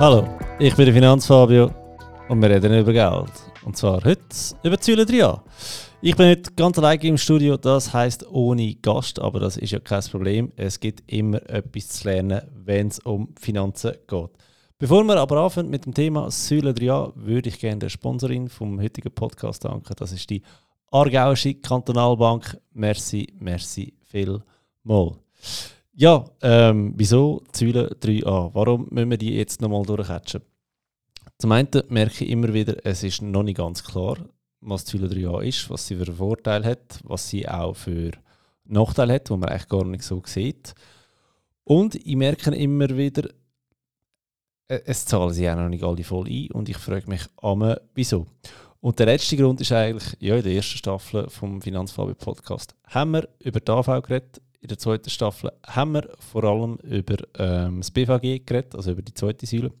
Hallo, ich bin der Finanzfabio und wir reden über Geld. Und zwar heute über Säule 3a. Ich bin heute ganz alleine im Studio, das heißt ohne Gast, aber das ist ja kein Problem. Es gibt immer etwas zu lernen, wenn es um Finanzen geht. Bevor wir aber anfangen mit dem Thema Säule 3a, würde ich gerne der Sponsorin vom heutigen Podcast danken. Das ist die Aargauische Kantonalbank. Merci, merci vielmal. Ja, ähm, wieso Säule 3a? Warum müssen wir die jetzt nochmal durchhatchen? Zum einen merke ich immer wieder, es ist noch nicht ganz klar, was die Säule 3a ist, was sie für einen Vorteil hat, was sie auch für Nachteile hat, wo man eigentlich gar nicht so sieht. Und ich merke immer wieder, äh, es zahlen sie auch noch nicht alle voll ein und ich frage mich einmal, wieso. Und der letzte Grund ist eigentlich, ja, in der ersten Staffel vom Finanzfabio Podcast haben wir über die AV geredet, in der zweiten Staffel haben wir vor allem über ähm, das BVG geredet, also über die zweite Säule.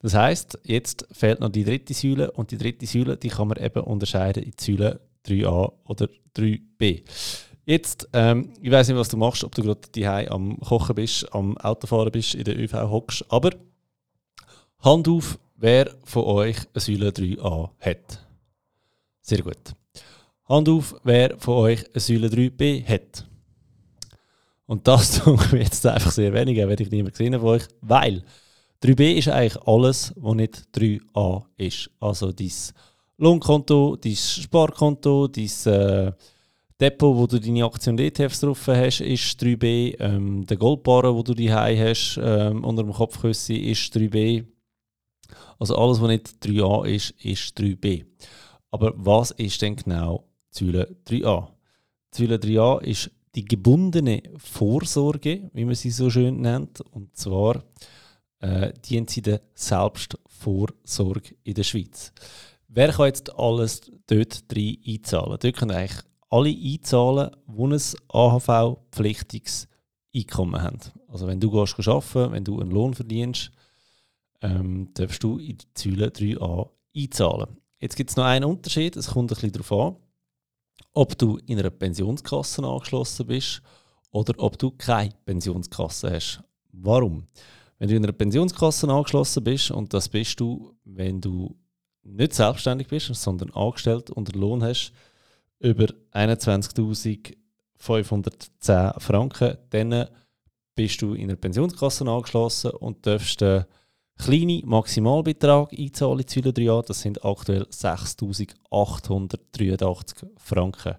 Das heißt, jetzt fehlt noch die dritte Säule und die dritte Säule, die kann man eben unterscheiden in Säule 3a oder 3b. Jetzt, ähm, ich weiß nicht, was du machst, ob du gerade die am Kochen bist, am Autofahren bist, in der ÖV hockst, aber Hand auf, wer von euch eine Säule 3a hat. Sehr gut. Hand auf, wer von euch eine Säule 3b hat. Und das tue ich jetzt einfach sehr wenig, werde ich niemand gesehen von euch, weil 3b ist eigentlich alles, was nicht 3a ist. Also dein Lohnkonto, dein Sparkonto, dein äh, Depot, wo du deine Aktien und ETFs drauf hast, ist 3b. Ähm, der Goldbarren, wo du die hast, ähm, unter dem Kopfküsse, ist 3b. Also alles, was nicht 3a ist, ist 3b. Aber was ist denn genau Säule 3a? Säule 3a ist die gebundene Vorsorge, wie man sie so schön nennt. Und zwar äh, dient sie der Selbstvorsorge in der Schweiz. Wer kann jetzt alles dort rein einzahlen? Dort können eigentlich alle einzahlen, die ein AHV-pflichtiges Einkommen haben. Also wenn du gehst arbeiten, wenn du einen Lohn verdienst, ähm, darfst du in die Säule 3a einzahlen. Jetzt gibt es noch einen Unterschied, es kommt ein bisschen darauf an, ob du in einer Pensionskasse angeschlossen bist oder ob du keine Pensionskasse hast. Warum? Wenn du in einer Pensionskasse angeschlossen bist, und das bist du, wenn du nicht selbstständig bist, sondern angestellt und einen Lohn hast, über 21.510 Franken, dann bist du in einer Pensionskasse angeschlossen und darfst den kleinen Maximalbetrag einzahlen in Säule 3a. Das sind aktuell 6.883 Franken.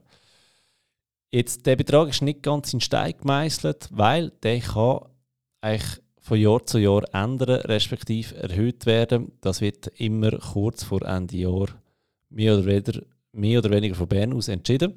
Jetzt, der Betrag ist nicht ganz in Stein gemeißelt, weil der kann eigentlich von Jahr zu Jahr ändern, respektive erhöht werden. Das wird immer kurz vor Ende Jahr mehr oder weniger, mehr oder weniger von Bern aus entschieden.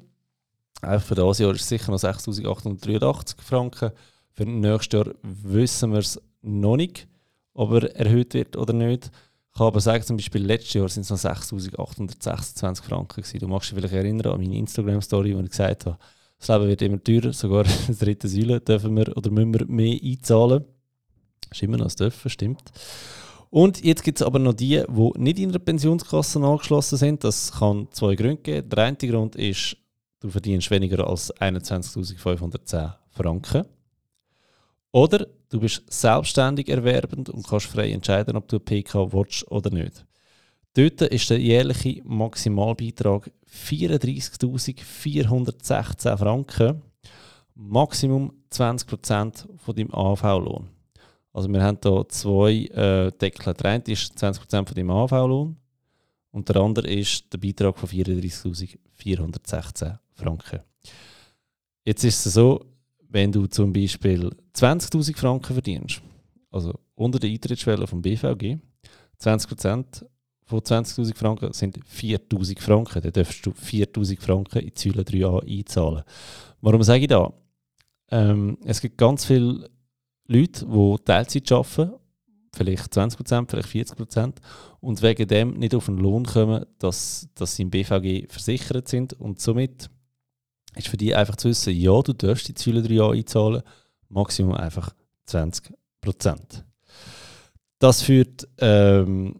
Einfach für dieses Jahr ist es sicher noch 6'883 Franken. Für nächstes Jahr wissen wir es noch nicht, ob er erhöht wird oder nicht. Ich kann aber sagen, zum Beispiel letztes Jahr sind es noch 6'826 Franken gewesen. Du magst dich vielleicht erinnern an meine Instagram-Story, wo ich gesagt habe, das Leben wird immer teurer, sogar in der dritten Säule dürfen wir oder müssen wir mehr einzahlen. Das ist immer noch das Dürfen, stimmt. Und jetzt gibt es aber noch die, die nicht in der Pensionskasse angeschlossen sind. Das kann zwei Gründe geben. Der eine Grund ist, du verdienst weniger als 21.510 Franken. Oder du bist selbstständig erwerbend und kannst frei entscheiden, ob du PK willst oder nicht. Dort ist der jährliche Maximalbeitrag 34.416 Franken, Maximum 20% von deinem AV-Lohn. Also wir haben hier zwei äh, Deckel. Der eine ist 20% von deinem AV-Lohn und der andere ist der Beitrag von 34.416 Franken. Jetzt ist es so, wenn du zum Beispiel 20.000 Franken verdienst, also unter der Eintrittsschwelle vom BVG, 20% von 20.000 Franken sind 4.000 Franken. Dann darfst du 4.000 Franken in Säule 3a einzahlen. Warum sage ich das? Ähm, es gibt ganz viele Leute, die Teilzeit arbeiten, vielleicht 20%, vielleicht 40%, und wegen dem nicht auf den Lohn kommen, dass, dass sie im BVG versichert sind. Und somit ist für die einfach zu wissen, ja, du darfst die Säule 3a einzahlen, Maximum einfach 20%. Das führt ähm,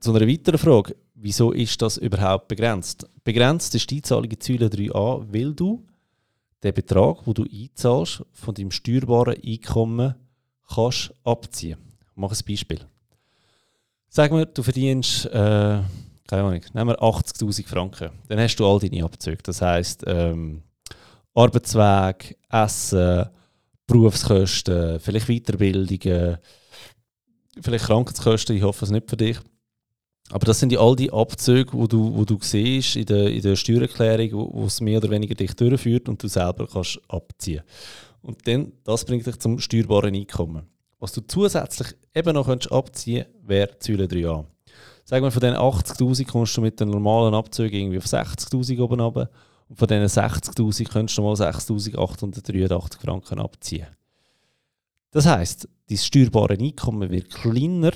zu einer weiteren Frage. Wieso ist das überhaupt begrenzt? Begrenzt ist die Einzahlung in Säule 3a, weil du den Betrag, den du einzahlst, von deinem steuerbaren Einkommen kannst abziehen. Ich mache ein Beispiel. Sagen wir, du verdienst, äh, keine Ahnung, nehmen wir 80.000 Franken. Dann hast du all deine Abzüge. Das heisst, ähm, Arbeitsweg, Essen, Berufskosten, vielleicht Weiterbildungen, vielleicht Krankenkosten, ich hoffe es nicht für dich. Aber das sind ja all die Abzüge, wo du, wo du siehst in der, in der Steuererklärung, wo, wo es mehr oder weniger dich durchführt und du selber kannst abziehen. Und dann, das bringt dich zum steuerbaren Einkommen. Was du zusätzlich eben noch könntest abziehen könntest, wäre Säule 3a. Sagen wir, von diesen 80'000 kommst du mit den normalen Abzügen irgendwie auf 60'000 oben runter. Von diesen 60'000 könntest du mal 6'883 Franken abziehen. Das heisst, dein steuerbare Einkommen wird kleiner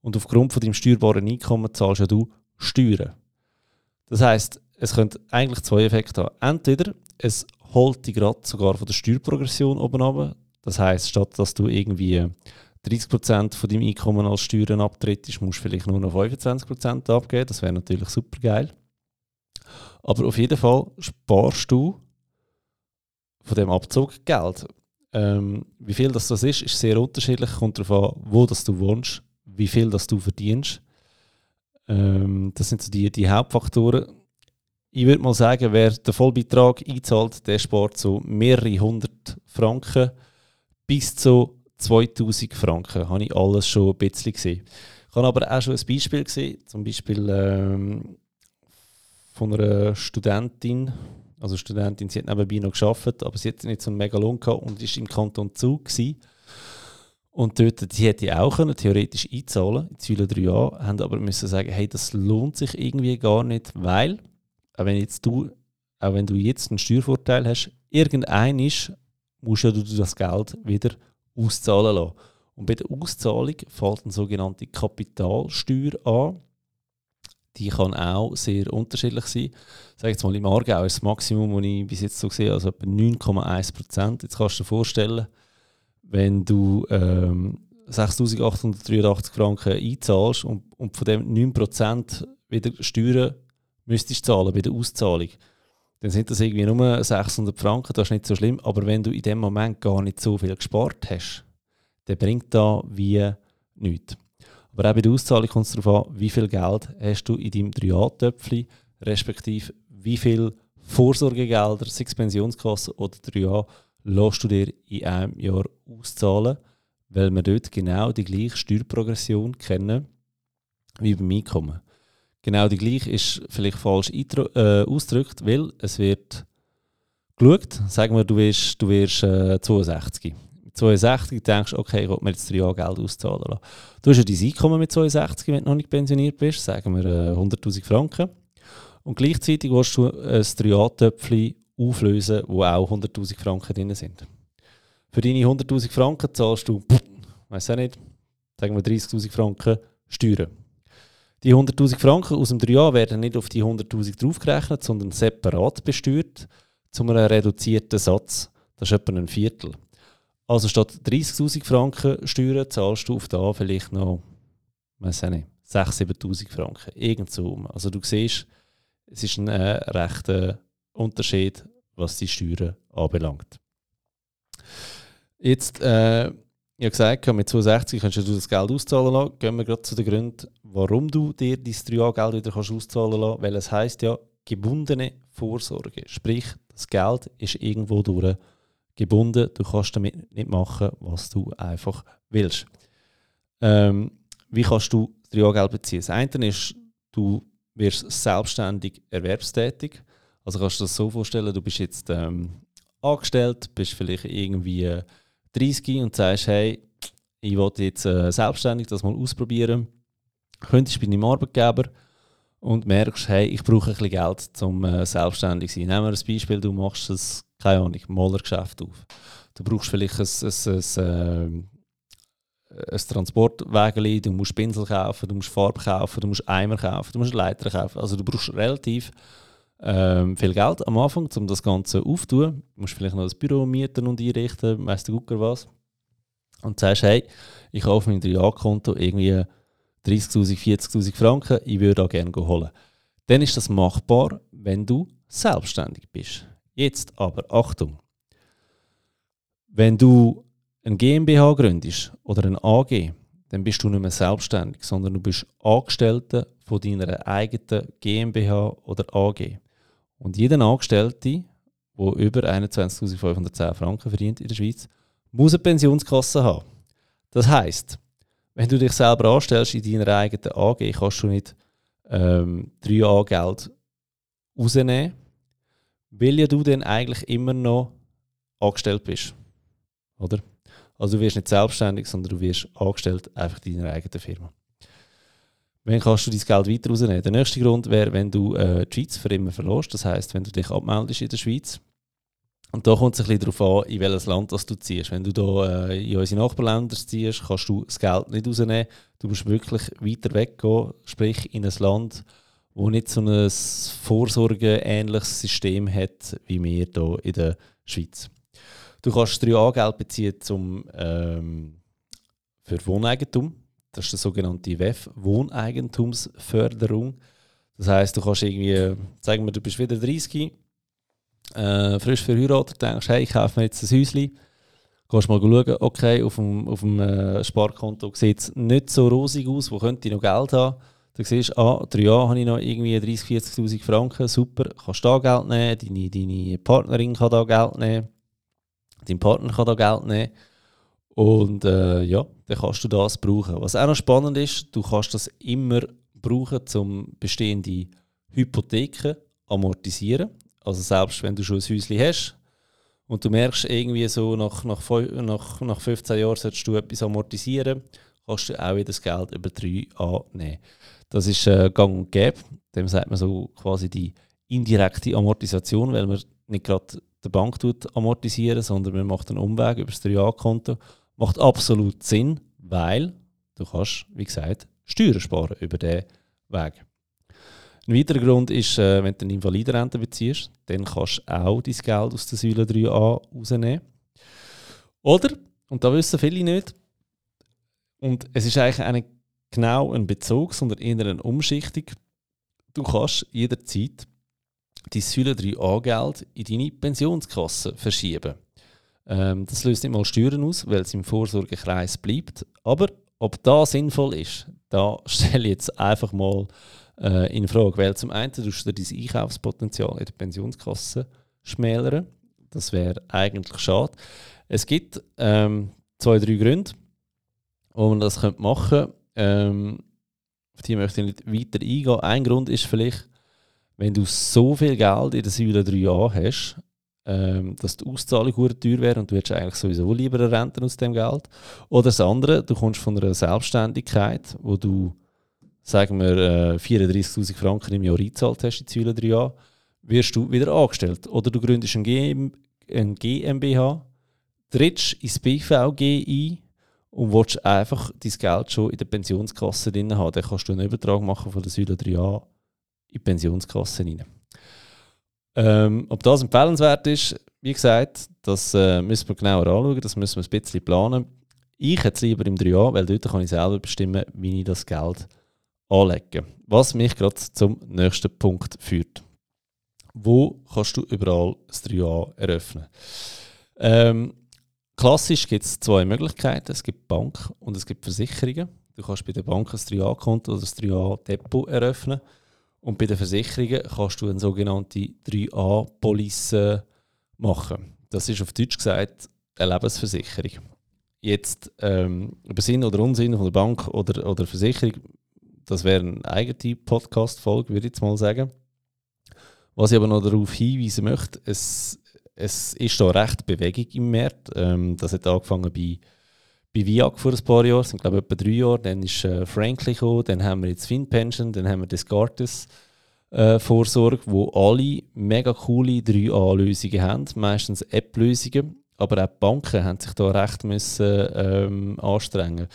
und aufgrund von deinem steuerbaren Einkommen zahlst ja du Steuern. Das heisst, es könnte eigentlich zwei Effekte haben. Entweder es holt dich gerade sogar von der Steuerprogression oben ab. Das heisst, statt dass du irgendwie 30% von deinem Einkommen als Steuern abtrittst, musst du vielleicht nur noch 25% abgeben. Das wäre natürlich super geil. Aber auf jeden Fall sparst du von dem Abzug Geld. Ähm, wie viel das, das ist, ist sehr unterschiedlich. Kommt darauf an, wo das du wohnst, wie viel das du verdienst. Ähm, das sind so die, die Hauptfaktoren. Ich würde mal sagen, wer den Vollbeitrag einzahlt, der spart so mehrere hundert Franken bis zu 2000 Franken. Habe ich alles schon ein bisschen gesehen. Ich habe aber auch schon ein Beispiel gesehen, zum Beispiel ähm, von einer Studentin. Also Studentin, sie hat nebenbei noch geschafft, aber sie hat nicht so einen mega Lohn gehabt und ist im Kanton Zug gewesen. Und dort, die hätte ich auch können, theoretisch einzahlen, in Säule 3a, haben aber müssen sagen, hey, das lohnt sich irgendwie gar nicht, weil, auch wenn, jetzt du, auch wenn du jetzt einen Steuervorteil hast, irgendein ist, musst ja du das Geld wieder auszahlen lassen. Und bei der Auszahlung fällt eine sogenannte Kapitalsteuer an. Die kann auch sehr unterschiedlich sein. Sag jetzt mal, im Aargau ist das Maximum, das ich bis jetzt so sehe, also etwa 9,1 Prozent. Jetzt kannst du dir vorstellen, wenn du ähm, 6'883 Franken einzahlst und, und von dem 9% wieder Steuern müsstest zahlen bei der Auszahlung, dann sind das irgendwie nur 600 Franken, das ist nicht so schlimm. Aber wenn du in dem Moment gar nicht so viel gespart hast, dann bringt da wie nichts. Aber auch bei der Auszahlung kommt es darauf an, wie viel Geld hast du in deinem 3A-Töpfchen, respektive wie viel Vorsorgegelder, sei es Pensionskasse oder 3A, lässt du dir in einem Jahr auszahlen, weil wir dort genau die gleiche Steuerprogression kennen wie beim Einkommen. Genau die gleiche ist vielleicht falsch äh, ausgedrückt, weil es wird geschaut, sagen wir, du wirst, du wirst äh, 62. Mit 62 denkst okay, ich will mir jetzt drei Jahre Geld auszahlen lassen. Du hast ja dein Einkommen mit 62, wenn du noch nicht pensioniert bist, sagen wir äh, 100'000 Franken. Und gleichzeitig willst du ein 3A-Töpfchen auflösen, wo auch 100'000 Franken drin sind. Für deine 100'000 Franken zahlst du, weiß auch nicht, sagen wir 30'000 Franken Steuern. Die 100'000 Franken aus dem 3A werden nicht auf die 100'000 draufgerechnet, sondern separat besteuert zu einem reduzierten Satz. Das ist etwa ein Viertel. Also statt 30'000 Franken Steuern zahlst du auf da vielleicht noch, weiß nicht, 6'000, 7'000 Franken. Irgend so. Also du siehst, es ist ein äh, rechter Unterschied, was die Steuern anbelangt. Jetzt, äh, ich habe gesagt, mit 62 kannst du das Geld auszahlen lassen. Gehen wir gerade zu den Gründen, warum du dir dein 3A-Geld wieder kannst auszahlen kannst. Weil es heisst ja, gebundene Vorsorge. Sprich, das Geld ist irgendwo durch gebunden. Du kannst damit nicht machen, was du einfach willst. Ähm, wie kannst du 3A-Geld beziehen? Das eine ist, du wirst selbstständig erwerbstätig. Also kannst du das so vorstellen, du bist jetzt ähm, angestellt, bist vielleicht irgendwie 30 und sagst, hey, ich wollte jetzt äh, selbstständig das mal ausprobieren. Könntest bei deinem Arbeitgeber und merkst, hey, ich brauche ein bisschen Geld, um äh, selbstständig zu sein. Nehmen wir ein Beispiel, du machst ein, keine Ahnung, Malergeschäft auf. Du brauchst vielleicht ein, ein, ein, äh, ein Transportwägeli, du musst Pinsel kaufen, du musst Farbe kaufen, du musst Eimer kaufen, du musst Leiter kaufen. Also du brauchst relativ ähm, viel Geld am Anfang, um das Ganze aufzutun. Du musst vielleicht noch das Büro mieten und einrichten, weißt du Gucker was. Und sagst, hey, ich kaufe mein 3A-Konto irgendwie 30'000, 40'000 Franken, ich würde da gerne holen. Dann ist das machbar, wenn du selbstständig bist. Jetzt aber, Achtung, wenn du ein GmbH gründest oder ein AG, dann bist du nicht mehr selbstständig, sondern du bist Angestellter von deiner eigenen GmbH oder AG. Und jeder Angestellte, der über 21.510 Franken verdient in der Schweiz, muss eine Pensionskasse haben. Das heißt, wenn du dich selber anstellst in deiner eigenen AG, kannst du nicht ähm, 3A-Geld rausnehmen, weil ja du dann eigentlich immer noch angestellt bist. Oder? Also du wirst nicht selbstständig, sondern du wirst angestellt einfach in deiner eigenen Firma. Wann kannst du dein Geld weiter rausnehmen? Der nächste Grund wäre, wenn du äh, die Schweiz für immer verlässt. Das heißt, wenn du dich abmeldest in der Schweiz. Und da kommt es ein bisschen darauf an, in welches Land das du ziehst. Wenn du hier äh, in unsere Nachbarländer ziehst, kannst du das Geld nicht rausnehmen. Du musst wirklich weiter weggehen, sprich in ein Land, wo nicht so ein vorsorgeähnliches System hat wie wir hier in der Schweiz. Du kannst 3A-Geld beziehen zum, ähm, für Wohneigentum. Das ist der sogenannte WEF, Wohneigentumsförderung. Das heißt, du kannst irgendwie, sagen wir, du bist wieder 30, äh, frisch verheiratet, denkst, hey, ich kaufe mir jetzt ein Häuschen. Gehst mal schauen, okay, auf dem, auf dem äh, Sparkonto sieht es nicht so rosig aus, wo könnte ich noch Geld haben? Du siehst, ah, drei Jahre habe ich noch irgendwie 30.000, 40.000 Franken, super, kannst da Geld nehmen, deine, deine Partnerin kann da Geld nehmen Dein Partner kann da Geld nehmen. Und äh, ja, dann kannst du das brauchen. Was auch noch spannend ist, du kannst das immer brauchen, um bestehende Hypotheken amortisieren. Also selbst wenn du schon ein Häuschen hast und du merkst irgendwie so, nach, nach, nach, nach 15 Jahren solltest du etwas amortisieren, kannst du auch wieder das Geld über 3 annehmen. Das ist äh, gang und gäbe. Dem sagt man so quasi die indirekte Amortisation, weil man nicht gerade der Bank tut amortisieren, sondern man macht einen Umweg über das 3A-Konto. Macht absolut Sinn, weil du kannst, wie gesagt, Steuern sparen über diesen Weg. Ein weiterer Grund ist, äh, wenn du eine Invalidenrente beziehst, dann kannst du auch dein Geld aus der Säule 3a rausnehmen. Oder, und da wissen viele nicht, und es ist eigentlich eine, genau ein Bezug, sondern eher eine Umschichtung, du kannst jederzeit dein Säule 3a-Geld in deine Pensionskasse verschieben. Ähm, das löst nicht mal Steuern aus, weil es im Vorsorgekreis bleibt. Aber ob das sinnvoll ist, da stelle ich jetzt einfach mal äh, in Frage. Weil zum einen tust du dein Einkaufspotenzial in der Pensionskasse schmälern. Das wäre eigentlich schade. Es gibt ähm, zwei, drei Gründe, wo man das machen könnte. Ähm, auf die möchte ich nicht weiter eingehen. Ein Grund ist vielleicht, wenn du so viel Geld in der Säule 3a hast, ähm, dass die Auszahlung sehr teuer wäre und du hättest eigentlich sowieso lieber eine Rente aus dem Geld. Oder das andere, du kommst von einer Selbstständigkeit, wo du, sagen wir, äh, 34'000 Franken im Jahr eingezahlt hast in Säule 3a, wirst du wieder angestellt. Oder du gründest ein, GM, ein GmbH, trittst ins BVG ein und willst einfach dein Geld schon in der Pensionskasse drin haben. Dann kannst du einen Übertrag machen von der Säule 3a in die Pensionskasse rein. Ähm, ob das empfehlenswert ist, wie gesagt, das äh, müssen wir genauer anschauen, das müssen wir ein bisschen planen. Ich hätte es lieber im 3a, weil dort kann ich selber bestimmen, wie ich das Geld anlege. Was mich gerade zum nächsten Punkt führt. Wo kannst du überall das 3a eröffnen? Ähm, klassisch gibt es zwei Möglichkeiten. Es gibt Bank und es gibt Versicherungen. Du kannst bei der Bank ein 3a-Konto oder ein 3a-Depot eröffnen. Und bei den Versicherungen kannst du eine sogenannte 3a-Police machen. Das ist auf Deutsch gesagt eine Lebensversicherung. Jetzt ähm, über Sinn oder Unsinn von der Bank oder, oder Versicherung, das wäre eine eigene Podcast-Folge, würde ich jetzt mal sagen. Was ich aber noch darauf hinweisen möchte, es, es ist da recht Bewegung im Markt. Ähm, das hat angefangen bei bei VIAG vor ein paar Jahren, sind glaube ich etwa drei Jahre, dann ist äh, Frankly gekommen, dann haben wir jetzt FinPension, dann haben wir Descartes äh, Vorsorge, wo alle mega coole 3A-Lösungen haben, meistens App-Lösungen, aber auch die Banken haben sich da recht müssen, ähm, anstrengen.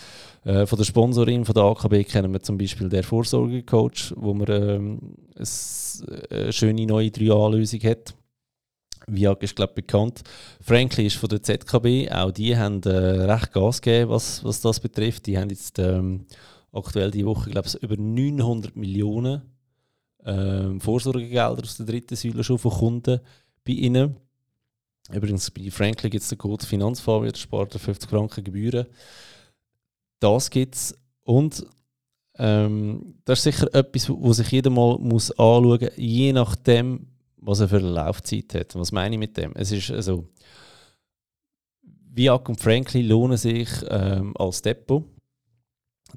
Äh, von der Sponsorin von der AKB kennen wir zum Beispiel den Vorsorgecoach, wo man ähm, eine schöne neue 3A-Lösung hat Viag ist glaube bekannt. Frankly ist von der ZKB. Auch die haben äh, recht Gas gegeben, was, was das betrifft. Die haben jetzt ähm, aktuell die Woche glaube ich über 900 Millionen ähm, Vorsorgegelder aus der dritten Säule schon von Kunden bei ihnen. Übrigens bei Frankly gibt es Code Finanzfabio, der spart 50 Franken Gebühren. das gibt es. Und ähm, das ist sicher etwas, wo sich jeder mal muss anschauen muss, je nachdem, was er für eine Laufzeit hat. Was meine ich mit dem? Es ist also, Viac und Franklin lohnen sich ähm, als Depot.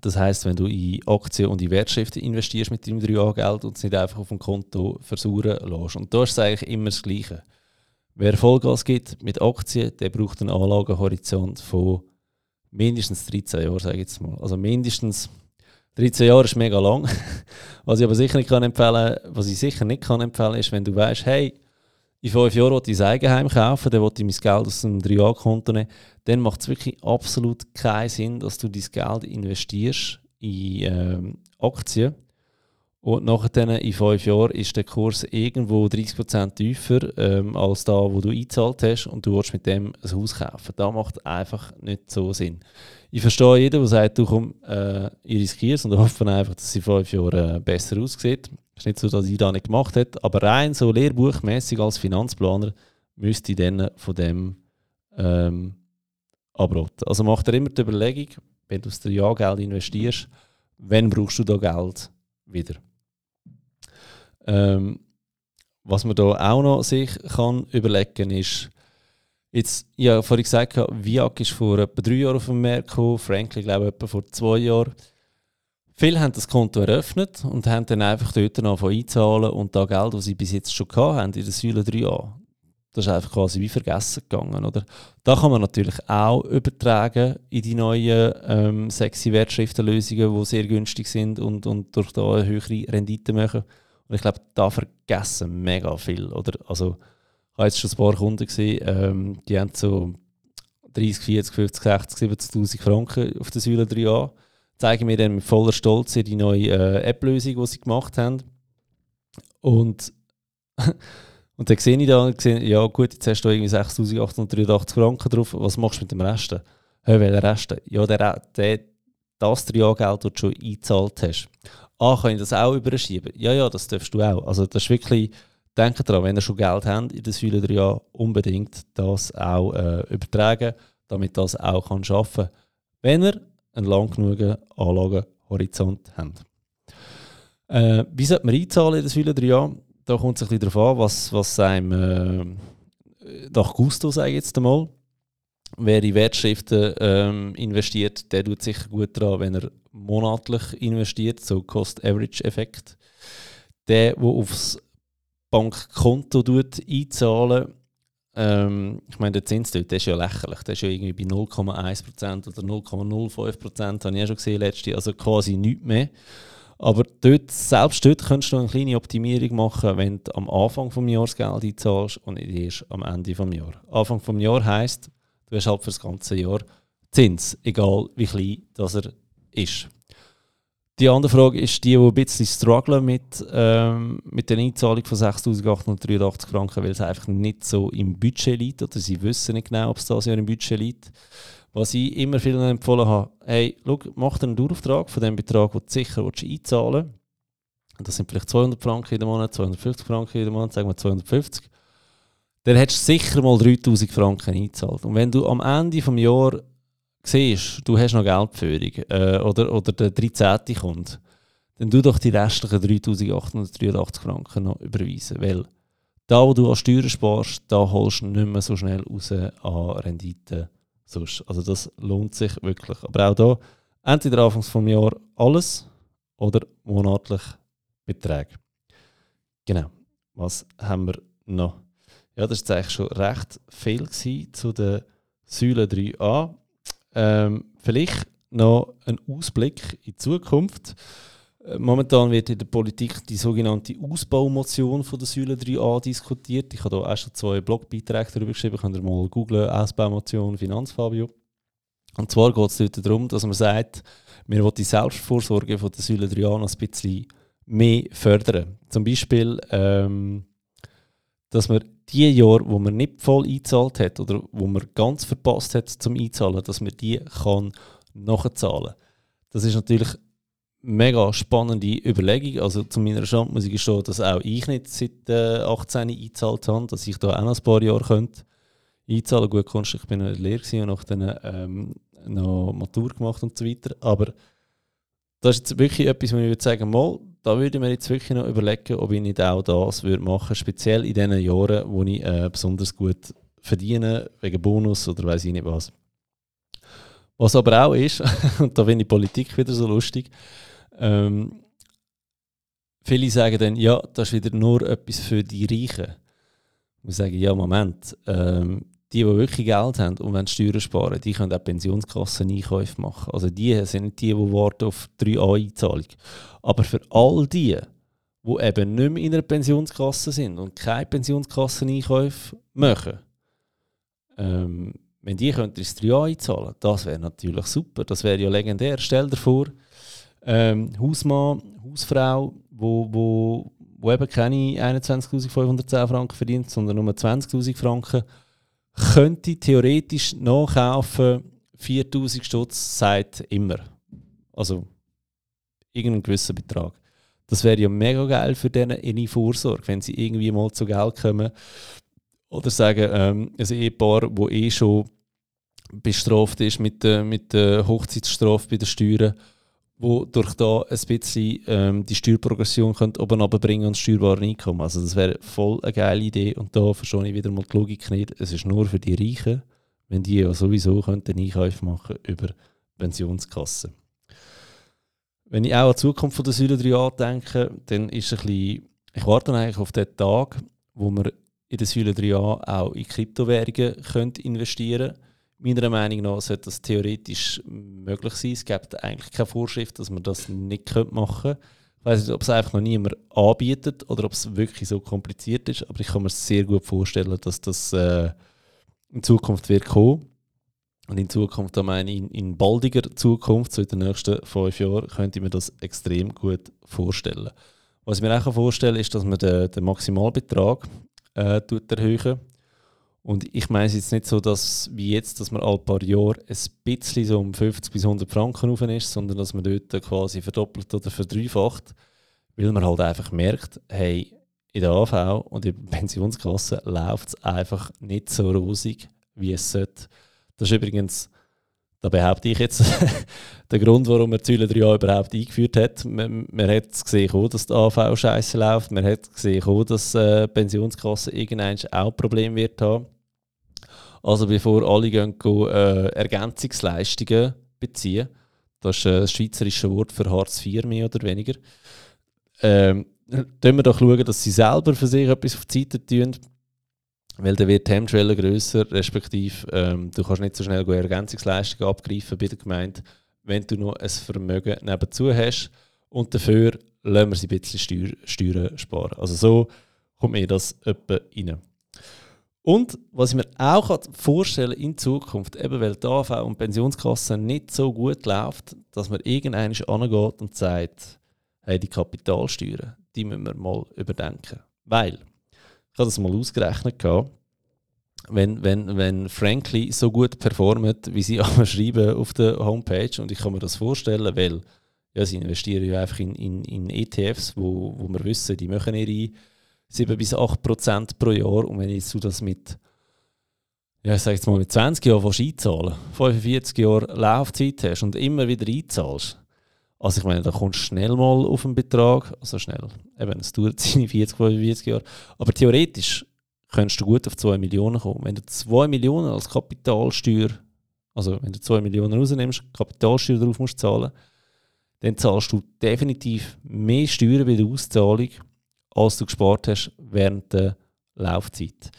Das heißt, wenn du in Aktien und in Wertschriften investierst mit deinem 3A-Geld und es nicht einfach auf dem Konto versuchen lässt. Und da ist es eigentlich immer das Gleiche. Wer Vollgas gibt mit Aktien, der braucht einen Anlagehorizont von mindestens 13 Jahren, sage ich jetzt mal. Also mindestens 13 Jahre ist mega lang. was ich aber sicher nicht kann empfehlen, was ich sicher nicht kann empfehlen, ist, wenn du weißt, hey, in fünf Jahren will ich ein Eigenheim kaufen, dann will ich mein Geld aus einem 3A-Konto nehmen, dann macht es wirklich absolut keinen Sinn, dass du dein Geld investierst in ähm, Aktien und nachher in fünf Jahren ist der Kurs irgendwo 30% tiefer ähm, als da, wo du eingezahlt hast und du willst mit dem ein Haus kaufen. Das macht einfach nicht so Sinn. Ich verstehe jeden, der sagt, du komm, äh, ich riskiere es und hoffe einfach, dass es in fünf Jahren äh, besser aussieht. Es ist nicht so, dass ich das nicht gemacht hätte, aber rein so lehrbuchmäßig als Finanzplaner müsste ich dann von dem ähm, abraten. Also mach dir immer die Überlegung, wenn du aus der Jahr Geld investierst, wann brauchst du da Geld wieder? Ähm, was man da auch noch sich kann überlegen ist, jetzt, ja, vorhin gesagt, Viac ist vor etwa drei Jahren auf dem Markt gekommen, Franklin glaube ich etwa vor zwei Jahren. Viele haben das Konto eröffnet und haben dann einfach dort noch einzahlen und das Geld, das sie bis jetzt schon hatten, in der Säule 3a, das ist einfach quasi wie vergessen gegangen. Oder? Da kann man natürlich auch übertragen in die neuen ähm, sexy Wertschriftenlösungen, die sehr günstig sind und, und durch da eine höhere Rendite machen. Und ich glaube, da vergessen mega viel. Oder? Also, ich habe jetzt schon ein paar Kunden gesehen, ähm, die haben so 30, 40, 50, 60, 70'000 Franken auf der Säule 3a. Zeigen mir dann mit voller Stolz die neue äh, App-Lösung, die sie gemacht haben. Und, und dann sehe ich da, ja gut, jetzt hast du irgendwie 6'883 Franken drauf, was machst du mit dem Rest? Hey, welchen Rest? Ja, der, der, das 3A-Geld, das du schon eingezahlt hast ah, kann ich das auch überschieben? Ja, ja, das darfst du auch. Also das ist wirklich, denkt daran, wenn ihr schon Geld habt in den Säule 3 Jahren, unbedingt das auch äh, übertragen, damit das auch kann schaffen kann, wenn ihr einen lang genug Anlagehorizont habt. Äh, wie sollte man einzahlen in den Säule 3 Jahren? Da kommt es ein bisschen darauf an, was, was einem äh, nach Gusto, sage ich jetzt einmal, wer in Wertschriften ähm, investiert, der tut sicher gut daran, wenn er monatlich investiert, so Cost-Average-Effekt. Der, der aufs Bankkonto einzahlen ähm, ich meine, der Zins dort, der ist ja lächerlich. Der ist ja irgendwie bei 0,1% oder 0,05%, habe ich ja schon gesehen letzte, also quasi nichts mehr. Aber dort, selbst dort könntest du eine kleine Optimierung machen, wenn du am Anfang des Jahres Geld einzahlst und nicht erst am Ende des Jahres. Anfang des Jahres heisst, Du hast halt für das ganze Jahr Zins, egal wie klein das er ist. Die andere Frage ist die, die ein bisschen strugglen mit, ähm, mit der Einzahlung von 6'883 Franken, weil es einfach nicht so im Budget liegt oder sie wissen nicht genau, ob es das Jahr im Budget liegt. Was ich immer vielen empfohlen habe, hey, schau, mach dir einen Dauerauftrag von dem Betrag, den du sicher einzahlen willst. Das sind vielleicht 200 Franken in Monat, 250 Franken in Monat, sagen wir 250 dann hättest du sicher mal 3000 Franken eingezahlt. Und wenn du am Ende des Jahres siehst, du hast noch Geldführung äh, oder, oder der 13. kommt, dann tu doch die restlichen 3883 Franken noch überweisen. Weil da, wo du an Steuern sparst, da holst du nicht mehr so schnell raus an Rendite. Also das lohnt sich wirklich. Aber auch da, entweder Anfangs des Jahres alles oder monatlich Beträge. Genau. Was haben wir noch? Ja, das war eigentlich schon recht viel zu der Säule 3a. Ähm, vielleicht noch ein Ausblick in die Zukunft. Äh, momentan wird in der Politik die sogenannte Ausbaumotion von der Säule 3a diskutiert. Ich habe da auch schon zwei Blogbeiträge darüber geschrieben. Könnt ihr mal googlen, Ausbaumotion Finanzfabio. Und zwar geht es dort darum, dass man sagt, wir wollen die Selbstvorsorge von der Säule 3a noch ein bisschen mehr fördern. Zum Beispiel, ähm, dass man die Jahre, wo man nicht voll eingezahlt hat oder wo man ganz verpasst hat zum Einzahlen, dass man die kann nachzahlen. Das ist natürlich eine mega spannende Überlegung. Also zu meiner Schande muss ich gestehen, dass auch ich nicht seit äh, 18 eingezahlt habe, dass ich da auch noch ein paar Jahre könnte einzahlen. Gut, Kunst, ich bin in der Lehre und nach dann ähm, noch Matur gemacht und so weiter. Aber das ist jetzt wirklich etwas, wo ich würde sagen, mal, da würde ich mir jetzt wirklich noch überlegen, ob ich nicht auch das würde machen, speziell in den Jahren, wo ich äh, besonders gut verdiene, wegen Bonus oder weiß ich nicht was. Was aber auch ist, und da finde ich Politik wieder so lustig, ähm, viele sagen dann, ja, das ist wieder nur etwas für die Reichen. Wir sagen, ja, Moment, ähm, die, die wirklich Geld haben und wenn Steuern sparen, die können auch Pensionskassen-Einkäufe machen. Also die sind nicht die, die warten auf 3A-Einzahlung. Aber für all die, die eben nicht mehr in einer Pensionskasse sind und keine Pensionskassen-Einkäufe machen, ähm, wenn die könnten ins 3A einzahlen, das wäre natürlich super. Das wäre ja legendär. Stell dir vor, ähm, Hausmann, Hausfrau, wo, wo, wo eben keine 21.510 Franken verdient, sondern nur 20.000 Franken, könnte theoretisch nachkaufen 4.000 Stutz seit immer. Also irgendeinen gewissen Betrag. Das wäre ja mega geil für denen in Vorsorge, wenn sie irgendwie mal zu Geld kommen. Oder sagen, ähm, ein Ehepaar, das eh schon bestraft ist mit der, mit der Hochzeitsstrafe bei den Steuern, wo durch da ein bisschen ähm, die Steuerprogression oben runterbringen und steuerbare Einkommen. Also das wäre voll eine geile Idee und da verstehe ich wieder mal die Logik nicht. Es ist nur für die Reichen, wenn die ja sowieso könnten Einkäufe machen über Pensionskassen. Wenn ich auch an die Zukunft von der Säule 3a denke, dann ist ein bisschen, ich warte eigentlich auf den Tag, wo wir in der Säule 3a auch in Kryptowährungen investieren können Meiner Meinung nach sollte das theoretisch möglich sein. Es gibt eigentlich keine Vorschrift, dass man das nicht machen könnte. Ich weiß nicht, ob es einfach noch niemand anbietet oder ob es wirklich so kompliziert ist, aber ich kann mir sehr gut vorstellen, dass das äh, in Zukunft wird kommen. Und in Zukunft, da meine ich, in, in baldiger Zukunft, so in den nächsten fünf Jahren, könnte ich mir das extrem gut vorstellen. Was ich mir auch vorstellen kann, ist, dass man den, den Maximalbetrag äh, erhöhen und ich meine es jetzt nicht so, dass wie jetzt, dass man alle paar Jahre ein bisschen so um 50 bis 100 Franken rauf ist, sondern dass man dort quasi verdoppelt oder verdreifacht, weil man halt einfach merkt, hey, in der AV und in der Pensionskasse läuft es einfach nicht so rosig, wie es sollte. Das ist übrigens, da behaupte ich jetzt, der Grund, warum man Säule 3a überhaupt eingeführt hat. Man, man hat gesehen, dass die AV scheiße läuft. Man hat gesehen, dass äh, die Pensionskasse irgendwann auch Probleme wird haben. Also bevor alle gehen, äh, Ergänzungsleistungen beziehen, das ist äh, das schweizerische Wort für Hartz IV mehr oder weniger, ähm, wir doch schauen, dass sie selber für sich etwas auf die Seite tun, weil dann wird die Hemmschwelle grösser, respektive ähm, du kannst nicht so schnell Ergänzungsleistungen abgreifen bei der Gemeinde, wenn du noch ein Vermögen nebenzu hast und dafür lassen wir sie ein bisschen Steuer, Steuern sparen. Also so kommt mir das etwa rein. Und was ich mir auch vorstellen in Zukunft, eben weil die AV und Pensionskasse nicht so gut läuft, dass man irgendwann angeht und sagt, hey, die Kapitalsteuern, die müssen wir mal überdenken. Weil, habe das mal ausgerechnet, wenn, wenn, wenn Frankly so gut performt, wie sie aber schreiben auf der Homepage, und ich kann mir das vorstellen, weil ja, sie investieren ja einfach in, in, in ETFs, wo, wo wir wissen, die machen ihre 7 bis 8 Prozent pro Jahr. Und wenn du das mit, ja, ich sag jetzt mal, mit 20 Jahren einzahlen 45 Jahre Laufzeit hast und immer wieder einzahlst, also ich meine, da kommst du schnell mal auf einen Betrag, also schnell, eben, es dauert seine 40, 45 Jahre, aber theoretisch könntest du gut auf 2 Millionen kommen. Wenn du 2 Millionen als Kapitalsteuer, also wenn du 2 Millionen rausnimmst, Kapitalsteuer darauf musst zahlen, dann zahlst du definitiv mehr Steuern bei der Auszahlung, als du gespart hast während der Laufzeit.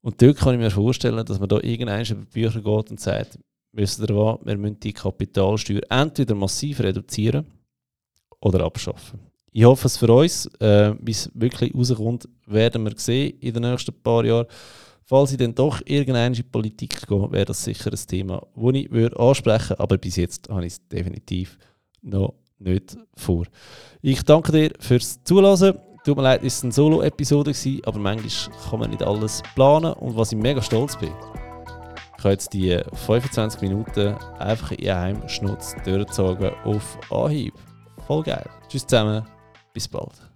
Und dort kann ich mir vorstellen, dass man da irgendein über die Bücher geht und sagt, wisst ihr wir müssen die Kapitalsteuer entweder massiv reduzieren oder abschaffen. Ich hoffe es für uns, äh, wie es wirklich rauskommt, werden wir sehen in den nächsten paar Jahren. Falls ich dann doch irgendeine in die Politik gehe, wäre das sicher ein Thema, das ich würde ansprechen würde, aber bis jetzt habe ich es definitiv noch nicht vor. Ich danke dir fürs Zuhören. Tut mir leid, es war eine Solo-Episode, aber manchmal kann man nicht alles planen. Und was ich mega stolz bin, ich habe jetzt die 25 Minuten einfach in einem Schnutz durchgezogen auf Anhieb. Voll geil. Tschüss zusammen, bis bald.